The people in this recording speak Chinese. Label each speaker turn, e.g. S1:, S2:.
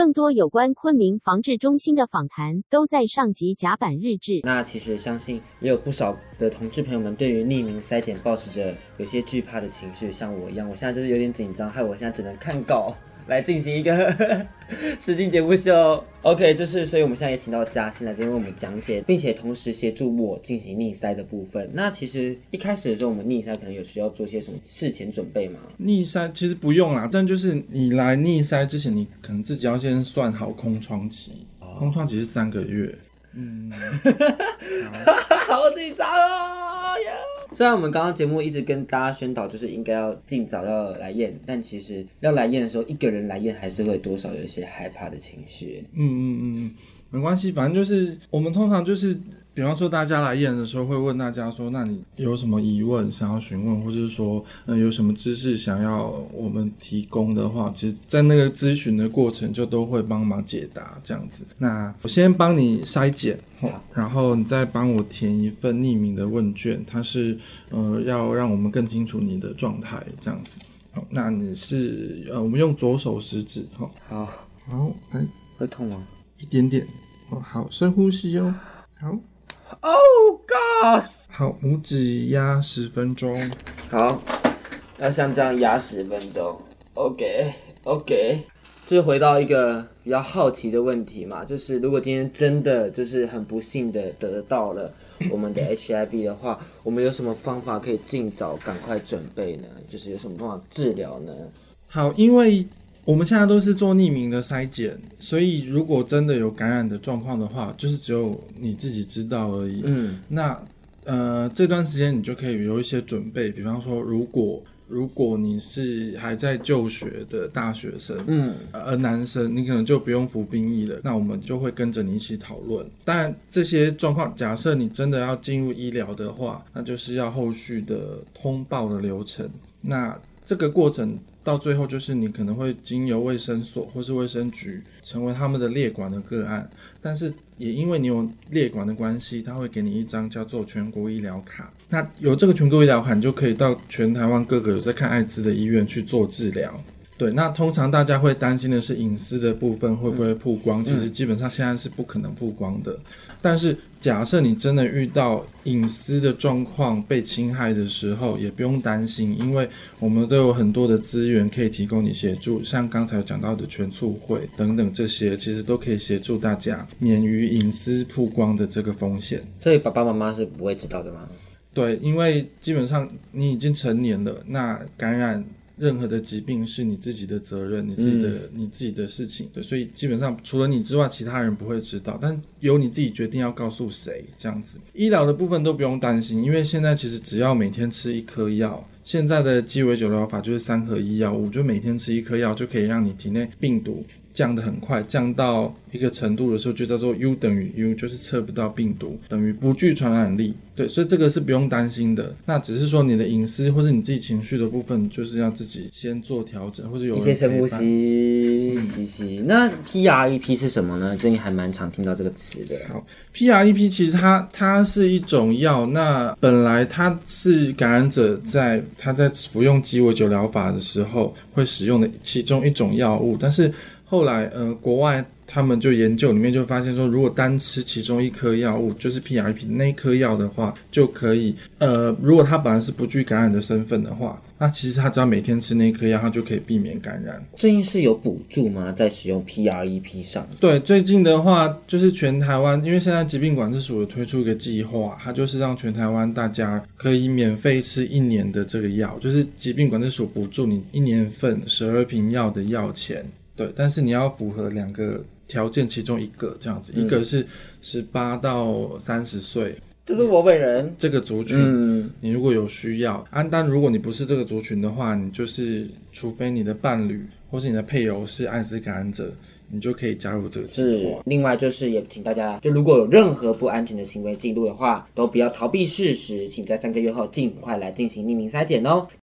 S1: 更多有关昆明防治中心的访谈都在上集甲板日志。
S2: 那其实相信也有不少的同志朋友们对于匿名筛检保持着有些惧怕的情绪，像我一样，我现在就是有点紧张，害我现在只能看稿。来进行一个 实境节目秀，OK，就是所以我们现在也请到嘉欣来这边为我们讲解，并且同时协助我进行逆塞的部分。那其实一开始的时候，我们逆塞可能有需要做些什么事前准备吗？
S3: 逆塞其实不用啦，但就是你来逆塞之前，你可能自己要先算好空窗期，哦、空窗期是三个月。嗯，
S2: 好紧张啊！虽然我们刚刚节目一直跟大家宣导，就是应该要尽早要来验，但其实要来验的时候，一个人来验还是会多少有一些害怕的情绪。
S3: 嗯嗯嗯，没关系，反正就是我们通常就是。比方说，大家来验的时候会问大家说：“那你有什么疑问想要询问，或者是说，嗯，有什么知识想要我们提供的话，其实，在那个咨询的过程就都会帮忙解答这样子。那我先帮你筛检，好，然后你再帮我填一份匿名的问卷，它是呃要让我们更清楚你的状态这样子。好，那你是呃，我们用左手食指，好，
S2: 好，
S3: 好，来，
S2: 会痛吗？
S3: 一点点，哦，好，深呼吸哦，好。”
S2: Oh God！
S3: 好，拇指压十分钟。
S2: 好，要像这样压十分钟。OK，OK。就回到一个比较好奇的问题嘛，就是如果今天真的就是很不幸的得到了 我们的 HIV 的话，我们有什么方法可以尽早赶快准备呢？就是有什么方法治疗呢？
S3: 好，因为。我们现在都是做匿名的筛检，所以如果真的有感染的状况的话，就是只有你自己知道而已。嗯，那呃这段时间你就可以有一些准备，比方说，如果如果你是还在就学的大学生，嗯，而男生，你可能就不用服兵役了。那我们就会跟着你一起讨论。当然，这些状况，假设你真的要进入医疗的话，那就是要后续的通报的流程。那这个过程。到最后就是你可能会经由卫生所或是卫生局成为他们的列管的个案，但是也因为你有列管的关系，他会给你一张叫做全国医疗卡。那有这个全国医疗卡，你就可以到全台湾各个有在看艾滋的医院去做治疗。对，那通常大家会担心的是隐私的部分会不会曝光？其实基本上现在是不可能曝光的。但是假设你真的遇到隐私的状况被侵害的时候，也不用担心，因为我们都有很多的资源可以提供你协助，像刚才讲到的全促会等等这些，其实都可以协助大家免于隐私曝光的这个风险。
S2: 所以爸爸妈妈是不会知道的吗？
S3: 对，因为基本上你已经成年了，那感染。任何的疾病是你自己的责任，你自己的、嗯、你自己的事情，对，所以基本上除了你之外，其他人不会知道，但由你自己决定要告诉谁这样子。医疗的部分都不用担心，因为现在其实只要每天吃一颗药，现在的鸡尾酒疗法就是三合一药物，就每天吃一颗药就可以让你体内病毒降得很快，降到一个程度的时候就叫做 U 等于 U，就是测不到病毒，等于不具传染力。对，所以这个是不用担心的。那只是说你的隐私或是你自己情绪的部分，就是要自己先做调整，或者有
S2: 一些深呼吸，吸吸。那 PrEP 是什么呢？最近还蛮常听到这个词的。
S3: 好，PrEP 其实它它是一种药，那本来它是感染者在他在服用鸡尾酒疗法的时候会使用的其中一种药物，但是后来呃国外。他们就研究里面就发现说，如果单吃其中一颗药物，就是 PrEP 那颗药的话，就可以，呃，如果他本来是不具感染的身份的话，那其实他只要每天吃那颗药，他就可以避免感染。
S2: 最近是有补助吗？在使用 PrEP 上？
S3: 对，最近的话就是全台湾，因为现在疾病管制署有推出一个计划，它就是让全台湾大家可以免费吃一年的这个药，就是疾病管制署补助你一年份十二瓶药的药钱。对，但是你要符合两个。条件其中一个这样子，嗯、一个是十八到三十岁，
S2: 就是我本人
S3: 这个族群。嗯，你如果有需要，啊，但如果你不是这个族群的话，你就是除非你的伴侣或是你的配偶是艾滋感染者，你就可以加入这个计划。
S2: 另外就是也请大家，就如果有任何不安全的行为记录的话，都不要逃避事实，请在三个月后尽快来进行匿名筛检哦。